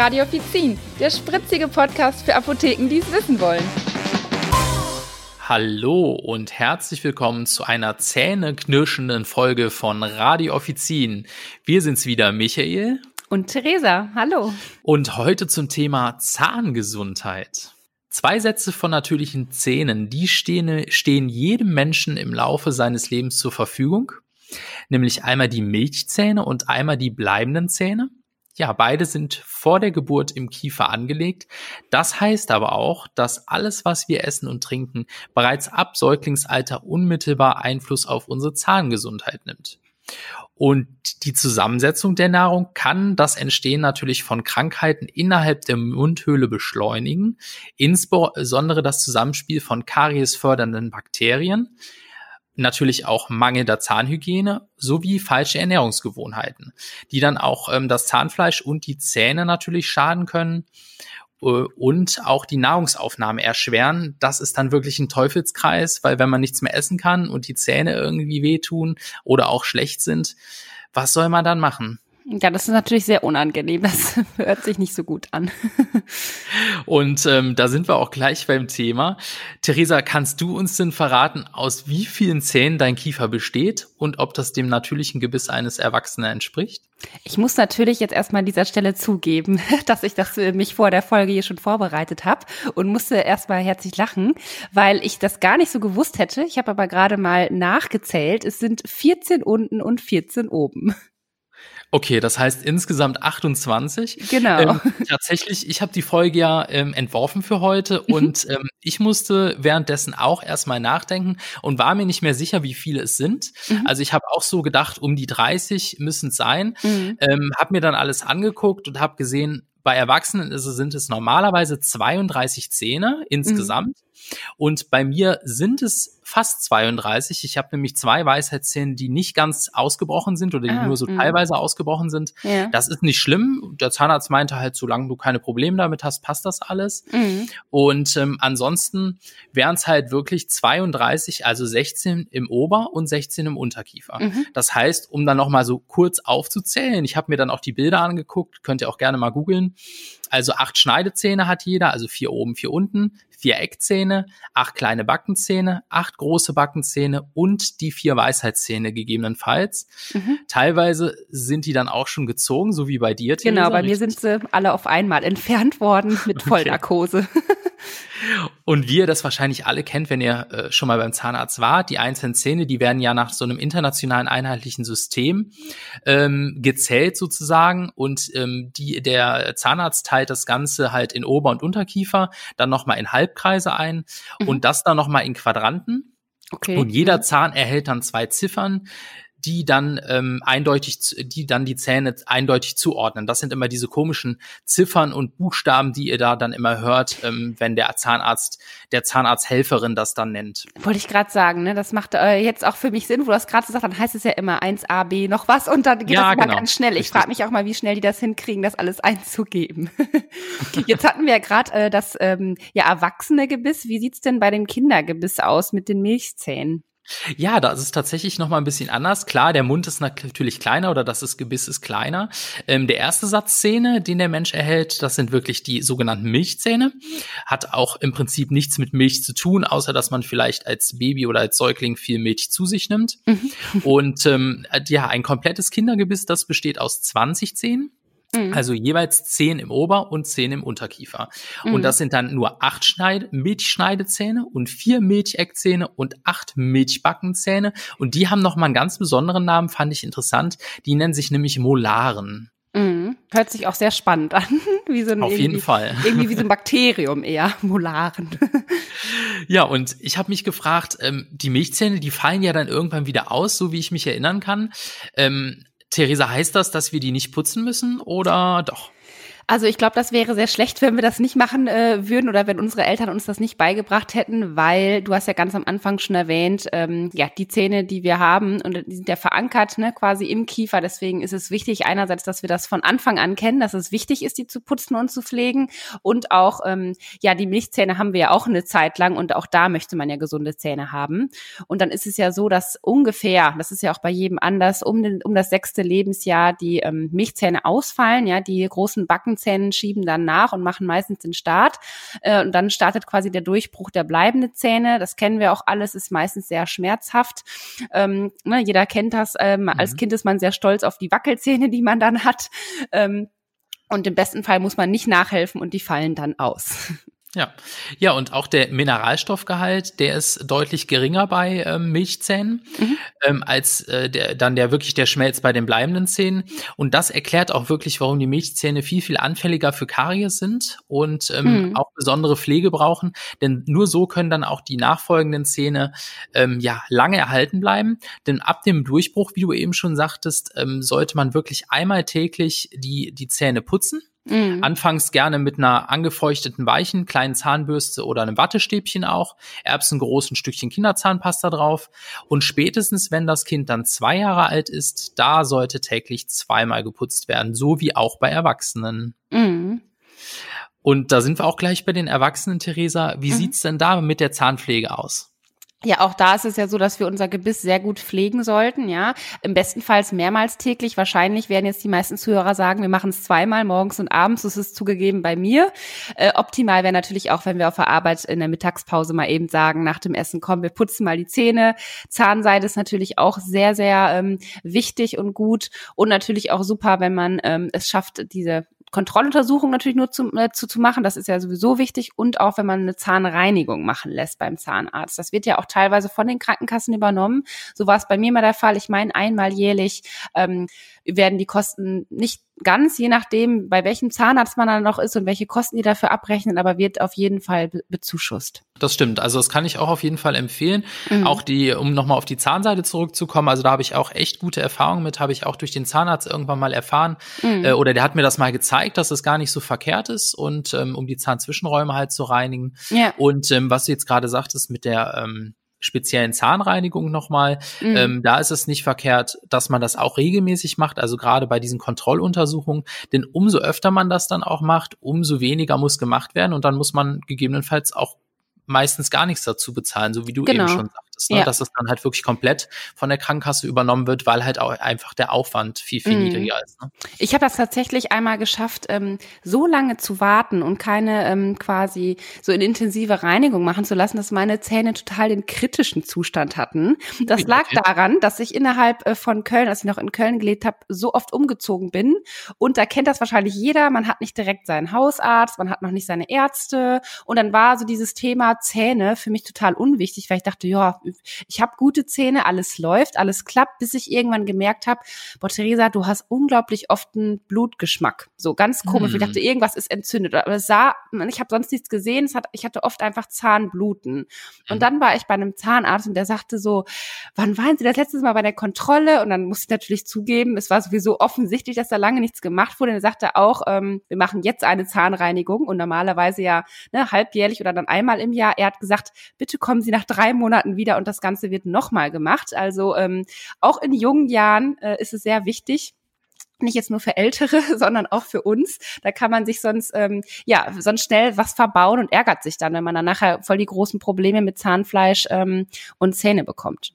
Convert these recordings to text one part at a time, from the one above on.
Radiofizin, der spritzige Podcast für Apotheken, die es wissen wollen. Hallo und herzlich willkommen zu einer zähneknirschenden Folge von Radio Offizin. Wir sind's wieder, Michael. Und Theresa, hallo. Und heute zum Thema Zahngesundheit. Zwei Sätze von natürlichen Zähnen, die stehen, stehen jedem Menschen im Laufe seines Lebens zur Verfügung. Nämlich einmal die Milchzähne und einmal die bleibenden Zähne. Ja, beide sind vor der Geburt im Kiefer angelegt. Das heißt aber auch, dass alles, was wir essen und trinken, bereits ab Säuglingsalter unmittelbar Einfluss auf unsere Zahngesundheit nimmt. Und die Zusammensetzung der Nahrung kann das Entstehen natürlich von Krankheiten innerhalb der Mundhöhle beschleunigen, insbesondere das Zusammenspiel von kariesfördernden Bakterien, natürlich auch mangelnder Zahnhygiene sowie falsche Ernährungsgewohnheiten, die dann auch ähm, das Zahnfleisch und die Zähne natürlich schaden können äh, und auch die Nahrungsaufnahme erschweren. Das ist dann wirklich ein Teufelskreis, weil wenn man nichts mehr essen kann und die Zähne irgendwie wehtun oder auch schlecht sind, was soll man dann machen? Ja, das ist natürlich sehr unangenehm. Das hört sich nicht so gut an. Und ähm, da sind wir auch gleich beim Thema. Theresa, kannst du uns denn verraten, aus wie vielen Zähnen dein Kiefer besteht und ob das dem natürlichen Gebiss eines Erwachsenen entspricht? Ich muss natürlich jetzt erstmal an dieser Stelle zugeben, dass ich das äh, mich vor der Folge hier schon vorbereitet habe und musste erstmal herzlich lachen, weil ich das gar nicht so gewusst hätte. Ich habe aber gerade mal nachgezählt. Es sind 14 unten und 14 oben. Okay, das heißt insgesamt 28. Genau. Ähm, tatsächlich, ich habe die Folge ja ähm, entworfen für heute mhm. und ähm, ich musste währenddessen auch erstmal nachdenken und war mir nicht mehr sicher, wie viele es sind. Mhm. Also ich habe auch so gedacht, um die 30 müssen es sein. Mhm. Ähm, habe mir dann alles angeguckt und habe gesehen, bei Erwachsenen sind es normalerweise 32 Zähne insgesamt. Mhm. Und bei mir sind es fast 32. Ich habe nämlich zwei Weisheitszähne, die nicht ganz ausgebrochen sind oder die ah, nur so mh. teilweise ausgebrochen sind. Ja. Das ist nicht schlimm. Der Zahnarzt meinte halt, solange du keine Probleme damit hast, passt das alles. Mhm. Und ähm, ansonsten wären es halt wirklich 32, also 16 im Ober- und 16 im Unterkiefer. Mhm. Das heißt, um dann noch mal so kurz aufzuzählen, ich habe mir dann auch die Bilder angeguckt, könnt ihr auch gerne mal googeln. Also acht Schneidezähne hat jeder, also vier oben, vier unten, vier Eckzähne, acht kleine Backenzähne, acht große Backenzähne und die vier Weisheitszähne gegebenenfalls. Mhm. Teilweise sind die dann auch schon gezogen, so wie bei dir. Theresa, genau, bei mir sind sie alle auf einmal entfernt worden mit Vollnarkose. Okay. Und wie ihr das wahrscheinlich alle kennt, wenn ihr äh, schon mal beim Zahnarzt wart, die einzelnen Zähne, die werden ja nach so einem internationalen einheitlichen System ähm, gezählt sozusagen und ähm, die, der Zahnarzt teilt das Ganze halt in Ober- und Unterkiefer, dann nochmal in Halbkreise ein mhm. und das dann nochmal in Quadranten. Okay. Und jeder mhm. Zahn erhält dann zwei Ziffern, die dann ähm, eindeutig, die dann die Zähne eindeutig zuordnen. Das sind immer diese komischen Ziffern und Buchstaben, die ihr da dann immer hört, ähm, wenn der Zahnarzt, der Zahnarzthelferin das dann nennt. Wollte ich gerade sagen, ne? Das macht äh, jetzt auch für mich Sinn, wo du das gerade gesagt hast, dann heißt es ja immer 1a, b noch was und dann geht ja, das immer genau. ganz schnell. Ich frage mich auch mal, wie schnell die das hinkriegen, das alles einzugeben. jetzt hatten wir ja gerade äh, das ähm, ja erwachsene Gebiss. Wie sieht's denn bei dem Kindergebiss aus mit den Milchzähnen? Ja, da ist es tatsächlich noch mal ein bisschen anders. Klar, der Mund ist natürlich kleiner oder das Gebiss ist kleiner. Ähm, der erste Satz Zähne, den der Mensch erhält, das sind wirklich die sogenannten Milchzähne. Hat auch im Prinzip nichts mit Milch zu tun, außer dass man vielleicht als Baby oder als Säugling viel Milch zu sich nimmt. Mhm. Und ähm, ja, ein komplettes Kindergebiss, das besteht aus 20 Zähnen. Mhm. Also jeweils zehn im Ober- und zehn im Unterkiefer. Mhm. Und das sind dann nur acht Schneide Milchschneidezähne und vier Milcheckzähne und acht Milchbackenzähne. Und die haben nochmal einen ganz besonderen Namen, fand ich interessant. Die nennen sich nämlich Molaren. Mhm. Hört sich auch sehr spannend an. wie so ein, Auf jeden Fall. Irgendwie wie so ein Bakterium eher, Molaren. ja, und ich habe mich gefragt, ähm, die Milchzähne, die fallen ja dann irgendwann wieder aus, so wie ich mich erinnern kann. Ähm, Theresa, heißt das, dass wir die nicht putzen müssen oder doch? Also ich glaube, das wäre sehr schlecht, wenn wir das nicht machen äh, würden oder wenn unsere Eltern uns das nicht beigebracht hätten, weil du hast ja ganz am Anfang schon erwähnt, ähm, ja, die Zähne, die wir haben, und die sind ja verankert, ne, quasi im Kiefer. Deswegen ist es wichtig, einerseits, dass wir das von Anfang an kennen, dass es wichtig ist, die zu putzen und zu pflegen. Und auch, ähm, ja, die Milchzähne haben wir ja auch eine Zeit lang und auch da möchte man ja gesunde Zähne haben. Und dann ist es ja so, dass ungefähr, das ist ja auch bei jedem anders, um, den, um das sechste Lebensjahr die ähm, Milchzähne ausfallen, ja, die großen Backen Zähnen schieben dann nach und machen meistens den Start. Äh, und dann startet quasi der Durchbruch der bleibenden Zähne. Das kennen wir auch alles, ist meistens sehr schmerzhaft. Ähm, ne, jeder kennt das. Ähm, mhm. Als Kind ist man sehr stolz auf die Wackelzähne, die man dann hat. Ähm, und im besten Fall muss man nicht nachhelfen und die fallen dann aus. Ja, ja und auch der Mineralstoffgehalt, der ist deutlich geringer bei ähm, Milchzähnen mhm. ähm, als äh, der, dann der wirklich der Schmelz bei den bleibenden Zähnen. Und das erklärt auch wirklich, warum die Milchzähne viel viel anfälliger für Karies sind und ähm, mhm. auch besondere Pflege brauchen. Denn nur so können dann auch die nachfolgenden Zähne ähm, ja lange erhalten bleiben. Denn ab dem Durchbruch, wie du eben schon sagtest, ähm, sollte man wirklich einmal täglich die die Zähne putzen Mhm. Anfangs gerne mit einer angefeuchteten weichen kleinen Zahnbürste oder einem Wattestäbchen auch, erbsengroßen Stückchen Kinderzahnpasta drauf und spätestens, wenn das Kind dann zwei Jahre alt ist, da sollte täglich zweimal geputzt werden, so wie auch bei Erwachsenen. Mhm. Und da sind wir auch gleich bei den Erwachsenen, Theresa. Wie mhm. sieht's denn da mit der Zahnpflege aus? Ja, auch da ist es ja so, dass wir unser Gebiss sehr gut pflegen sollten, ja. Im bestenfalls mehrmals täglich. Wahrscheinlich werden jetzt die meisten Zuhörer sagen, wir machen es zweimal morgens und abends. Das ist zugegeben bei mir. Äh, optimal wäre natürlich auch, wenn wir auf der Arbeit in der Mittagspause mal eben sagen, nach dem Essen, komm, wir putzen mal die Zähne. Zahnseide ist natürlich auch sehr, sehr ähm, wichtig und gut. Und natürlich auch super, wenn man ähm, es schafft, diese Kontrolluntersuchung natürlich nur zu, äh, zu, zu machen, das ist ja sowieso wichtig und auch wenn man eine Zahnreinigung machen lässt beim Zahnarzt. Das wird ja auch teilweise von den Krankenkassen übernommen. So war es bei mir mal der Fall. Ich meine, einmal jährlich ähm, werden die Kosten nicht ganz, je nachdem, bei welchem Zahnarzt man dann noch ist und welche Kosten die dafür abrechnen, aber wird auf jeden Fall be bezuschusst. Das stimmt. Also das kann ich auch auf jeden Fall empfehlen. Mhm. Auch die, um nochmal auf die Zahnseite zurückzukommen, also da habe ich auch echt gute Erfahrungen mit, habe ich auch durch den Zahnarzt irgendwann mal erfahren. Mhm. Äh, oder der hat mir das mal gezeigt, dass es gar nicht so verkehrt ist und ähm, um die Zahnzwischenräume halt zu reinigen. Ja. Und ähm, was du jetzt gerade sagtest mit der ähm, speziellen Zahnreinigung nochmal. Mhm. Ähm, da ist es nicht verkehrt, dass man das auch regelmäßig macht, also gerade bei diesen Kontrolluntersuchungen. Denn umso öfter man das dann auch macht, umso weniger muss gemacht werden und dann muss man gegebenenfalls auch meistens gar nichts dazu bezahlen, so wie du genau. eben schon sagst ist, ne? ja. dass es dann halt wirklich komplett von der Krankenkasse übernommen wird, weil halt auch einfach der Aufwand viel, viel mhm. niedriger ist. Ne? Ich habe das tatsächlich einmal geschafft, ähm, so lange zu warten und keine ähm, quasi so eine intensive Reinigung machen zu lassen, dass meine Zähne total den kritischen Zustand hatten. Das lag daran, dass ich innerhalb äh, von Köln, als ich noch in Köln gelebt habe, so oft umgezogen bin. Und da kennt das wahrscheinlich jeder. Man hat nicht direkt seinen Hausarzt, man hat noch nicht seine Ärzte. Und dann war so dieses Thema Zähne für mich total unwichtig, weil ich dachte, ja, ich habe gute Zähne, alles läuft, alles klappt, bis ich irgendwann gemerkt habe, boah, Theresa, du hast unglaublich oft einen Blutgeschmack. So ganz komisch. Mm. Ich dachte, irgendwas ist entzündet. Aber es sah, ich habe sonst nichts gesehen. Es hat, ich hatte oft einfach Zahnbluten. Und mm. dann war ich bei einem Zahnarzt und der sagte so, wann waren Sie das letzte Mal bei der Kontrolle? Und dann musste ich natürlich zugeben, es war sowieso offensichtlich, dass da lange nichts gemacht wurde. Und er sagte auch, ähm, wir machen jetzt eine Zahnreinigung und normalerweise ja ne, halbjährlich oder dann einmal im Jahr. Er hat gesagt, bitte kommen Sie nach drei Monaten wieder und das Ganze wird nochmal gemacht. Also ähm, auch in jungen Jahren äh, ist es sehr wichtig, nicht jetzt nur für Ältere, sondern auch für uns. Da kann man sich sonst ähm, ja sonst schnell was verbauen und ärgert sich dann, wenn man dann nachher voll die großen Probleme mit Zahnfleisch ähm, und Zähne bekommt.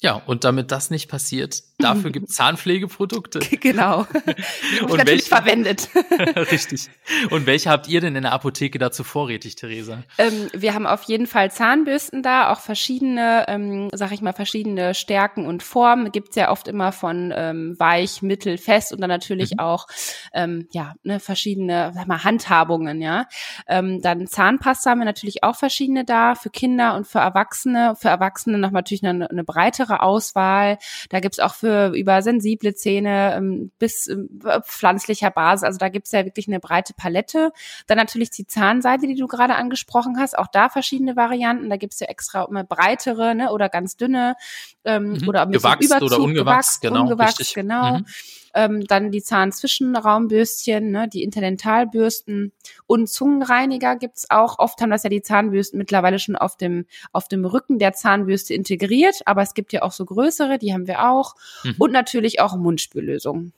Ja, und damit das nicht passiert, dafür gibt es Zahnpflegeprodukte. Genau. Die und natürlich welche, verwendet. Richtig. Und welche habt ihr denn in der Apotheke dazu vorrätig, Theresa? Ähm, wir haben auf jeden Fall Zahnbürsten da, auch verschiedene, ähm, sag ich mal, verschiedene Stärken und Formen. Gibt's ja oft immer von ähm, weich, mittel, fest und dann natürlich mhm. auch ähm, ja ne, verschiedene sag mal, Handhabungen, ja. Ähm, dann Zahnpasta haben wir natürlich auch verschiedene da, für Kinder und für Erwachsene. Für Erwachsene noch natürlich eine, eine breitere breitere Auswahl. Da gibt's auch für über sensible Zähne ähm, bis äh, pflanzlicher Basis. Also da gibt's ja wirklich eine breite Palette. Dann natürlich die Zahnseide, die du gerade angesprochen hast. Auch da verschiedene Varianten. Da gibt's ja extra immer breitere ne, oder ganz dünne ähm, mhm. oder ein bisschen gewachst Überzug, oder ungewachst, genau. Ungewachst, genau. Mhm ähm, dann die Zahnzwischenraumbürstchen, ne, die Interdentalbürsten und Zungenreiniger gibt's auch. Oft haben das ja die Zahnbürsten mittlerweile schon auf dem, auf dem Rücken der Zahnbürste integriert, aber es gibt ja auch so größere, die haben wir auch. Mhm. Und natürlich auch Mundspüllösungen.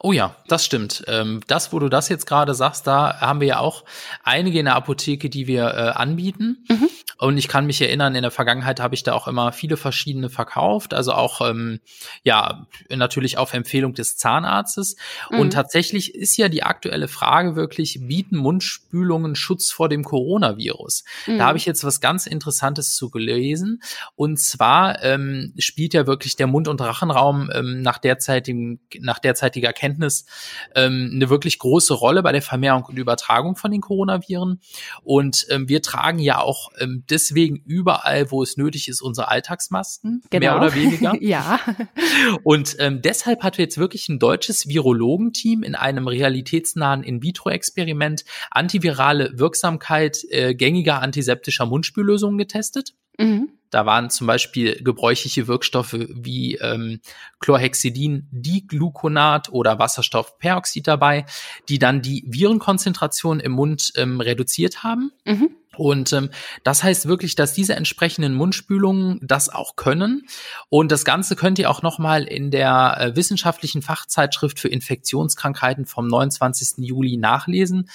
Oh ja, das stimmt. Ähm, das, wo du das jetzt gerade sagst, da haben wir ja auch einige in der Apotheke, die wir äh, anbieten. Mhm. Und ich kann mich erinnern, in der Vergangenheit habe ich da auch immer viele verschiedene verkauft, also auch ähm, ja natürlich auf Empfehlung des Zahnarztes. Mhm. Und tatsächlich ist ja die aktuelle Frage wirklich, bieten Mundspülungen Schutz vor dem Coronavirus? Mhm. Da habe ich jetzt was ganz Interessantes zu gelesen. Und zwar ähm, spielt ja wirklich der Mund- und Rachenraum ähm, nach derzeitigen, nach derzeitiger Kenntnis ähm, eine wirklich große Rolle bei der Vermehrung und Übertragung von den Coronaviren. Und ähm, wir tragen ja auch ähm, deswegen überall, wo es nötig ist, unsere Alltagsmasken, genau. mehr oder weniger. ja. Und ähm, deshalb hat jetzt wirklich ein deutsches Virologenteam in einem realitätsnahen In-vitro-Experiment antivirale Wirksamkeit äh, gängiger antiseptischer Mundspüllösungen getestet. Mhm. Da waren zum Beispiel gebräuchliche Wirkstoffe wie ähm, Chlorhexidin, Digluconat oder Wasserstoffperoxid dabei, die dann die Virenkonzentration im Mund ähm, reduziert haben. Mhm. Und ähm, das heißt wirklich, dass diese entsprechenden Mundspülungen das auch können. Und das Ganze könnt ihr auch nochmal in der äh, wissenschaftlichen Fachzeitschrift für Infektionskrankheiten vom 29. Juli nachlesen.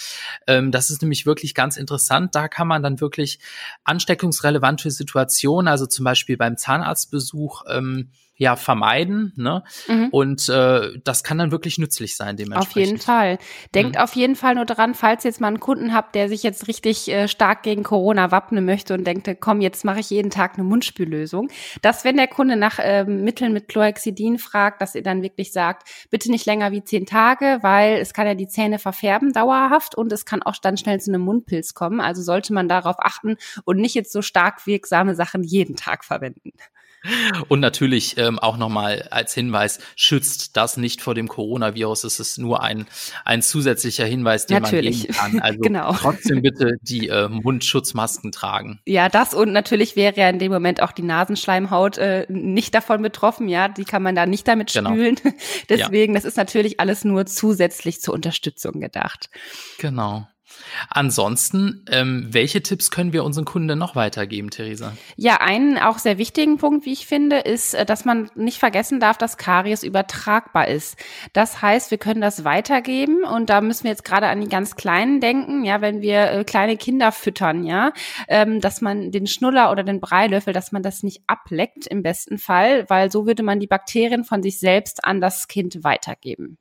Ähm, das ist nämlich wirklich ganz interessant. Da kann man dann wirklich ansteckungsrelevante Situationen, also zum Beispiel beim Zahnarztbesuch, ähm, ja vermeiden. Ne? Mhm. Und äh, das kann dann wirklich nützlich sein, dementsprechend. Auf jeden Fall. Denkt mhm. auf jeden Fall nur daran, falls ihr jetzt mal einen Kunden habt, der sich jetzt richtig äh, stark gegen Corona wappnen möchte und denkt, komm, jetzt mache ich jeden Tag eine Mundspüllösung, dass wenn der Kunde nach äh, Mitteln mit Chlorhexidin fragt, dass ihr dann wirklich sagt, bitte nicht länger wie zehn Tage, weil es kann ja die Zähne verfärben dauerhaft und es kann auch dann schnell zu einem Mundpilz kommen. Also sollte man darauf achten und nicht jetzt so stark wirksame Sachen jeden Tag verwenden. Und natürlich ähm, auch nochmal als Hinweis, schützt das nicht vor dem Coronavirus. Es ist nur ein, ein zusätzlicher Hinweis, den natürlich. man geben kann. Also genau. trotzdem bitte die äh, Mundschutzmasken tragen. Ja, das und natürlich wäre ja in dem Moment auch die Nasenschleimhaut äh, nicht davon betroffen. Ja, die kann man da nicht damit genau. spülen. Genau. Deswegen, ja. das ist natürlich alles nur zusätzlich zur Unterstützung gedacht. Genau. Ansonsten, ähm, welche Tipps können wir unseren Kunden noch weitergeben, Theresa? Ja, einen auch sehr wichtigen Punkt, wie ich finde, ist, äh, dass man nicht vergessen darf, dass Karies übertragbar ist. Das heißt, wir können das weitergeben und da müssen wir jetzt gerade an die ganz Kleinen denken, ja, wenn wir äh, kleine Kinder füttern, ja, ähm, dass man den Schnuller oder den Breilöffel, dass man das nicht ableckt im besten Fall, weil so würde man die Bakterien von sich selbst an das Kind weitergeben.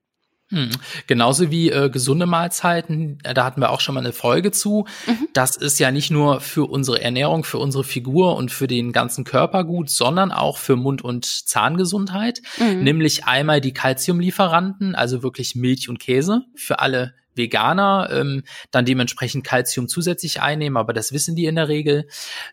Hm. Genauso wie äh, gesunde Mahlzeiten, äh, da hatten wir auch schon mal eine Folge zu. Mhm. Das ist ja nicht nur für unsere Ernährung, für unsere Figur und für den ganzen Körper gut, sondern auch für Mund- und Zahngesundheit. Mhm. Nämlich einmal die Kalziumlieferanten, also wirklich Milch und Käse für alle Veganer ähm, dann dementsprechend Kalzium zusätzlich einnehmen, aber das wissen die in der Regel.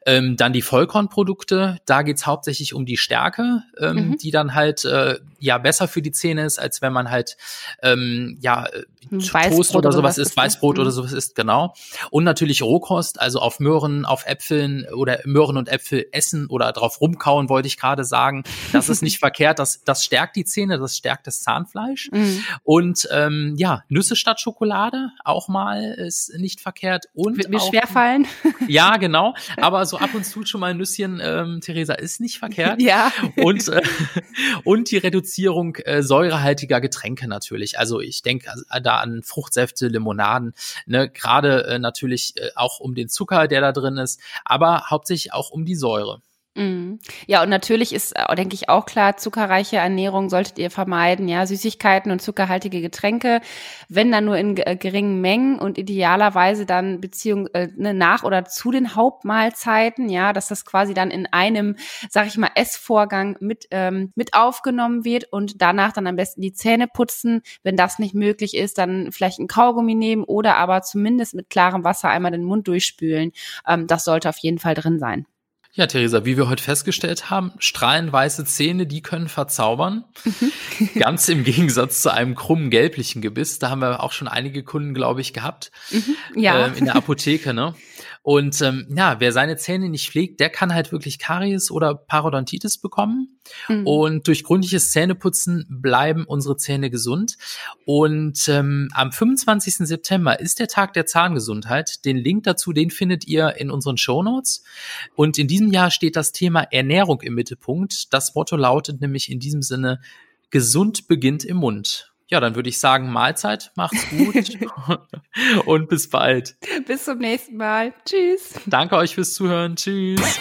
Ähm, dann die Vollkornprodukte, da geht's hauptsächlich um die Stärke, ähm, mhm. die dann halt äh, ja besser für die Zähne ist, als wenn man halt ähm, ja Toast oder sowas ist, Weißbrot mhm. oder sowas ist, genau. Und natürlich Rohkost, also auf Möhren, auf Äpfeln oder Möhren und Äpfel essen oder drauf rumkauen, wollte ich gerade sagen. Das ist nicht verkehrt, das, das stärkt die Zähne, das stärkt das Zahnfleisch. Mhm. Und ähm, ja, Nüsse statt Schokolade auch mal ist nicht verkehrt. Und Wird mir auch, schwerfallen. Ja, genau. Aber so ab und zu schon mal ein Nüsschen, ähm, Theresa, ist nicht verkehrt. ja. Und, äh, und die Reduzierung äh, säurehaltiger Getränke natürlich. Also ich denke äh, da an Fruchtsäfte, Limonaden, ne, gerade äh, natürlich äh, auch um den Zucker, der da drin ist, aber hauptsächlich auch um die Säure. Mhm. Ja, und natürlich ist, äh, denke ich, auch klar, zuckerreiche Ernährung solltet ihr vermeiden, ja, Süßigkeiten und zuckerhaltige Getränke, wenn dann nur in äh, geringen Mengen und idealerweise dann Beziehung äh, ne, nach oder zu den Hauptmahlzeiten, ja, dass das quasi dann in einem, sag ich mal, Essvorgang mit, ähm, mit aufgenommen wird und danach dann am besten die Zähne putzen. Wenn das nicht möglich ist, dann vielleicht ein Kaugummi nehmen oder aber zumindest mit klarem Wasser einmal den Mund durchspülen. Ähm, das sollte auf jeden Fall drin sein. Ja, Theresa, wie wir heute festgestellt haben, strahlenweiße Zähne, die können verzaubern. Mhm. Ganz im Gegensatz zu einem krummen gelblichen Gebiss. Da haben wir auch schon einige Kunden, glaube ich, gehabt. Mhm, ja. Ähm, in der Apotheke, ne? Und ähm, ja, wer seine Zähne nicht pflegt, der kann halt wirklich Karies oder Parodontitis bekommen. Mhm. Und durch gründliches Zähneputzen bleiben unsere Zähne gesund. Und ähm, am 25. September ist der Tag der Zahngesundheit. Den Link dazu, den findet ihr in unseren Show Notes. Und in diesem Jahr steht das Thema Ernährung im Mittelpunkt. Das Motto lautet nämlich in diesem Sinne, gesund beginnt im Mund. Ja, dann würde ich sagen, Mahlzeit, macht's gut und bis bald. Bis zum nächsten Mal. Tschüss. Danke euch fürs Zuhören. Tschüss.